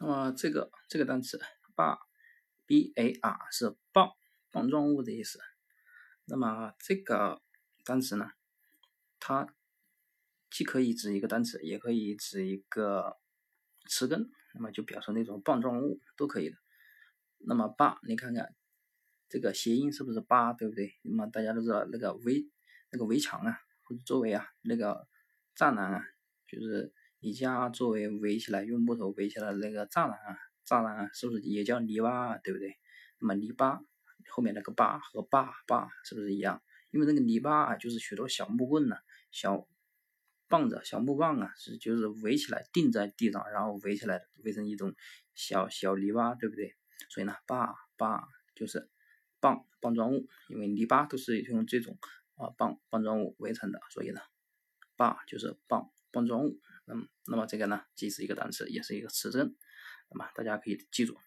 那么这个这个单词 bar，b a r 是棒棒状物的意思。那么这个单词呢，它既可以指一个单词，也可以指一个词根，那么就表示那种棒状物都可以的。那么 bar，你看看这个谐音是不是 bar，对不对？那么大家都知道那个围那个围墙啊，或者周围啊那个栅栏啊，就是你家周围围起来用木头围起来的那个栅栏啊，栅栏啊，是不是也叫篱笆啊，对不对？那么篱笆。后面那个坝和坝”“坝是不是一样？因为那个篱笆啊，就是许多小木棍呢、小棒子、小木棒啊，是就是围起来钉在地上，然后围起来围成一种小小篱笆，对不对？所以呢，坝”“坝就是棒棒状物，因为篱笆都是用这种啊棒棒状物围成的，所以呢，坝就是棒棒状物。那么那么这个呢，既是一个单词，也是一个词根，那么大家可以记住。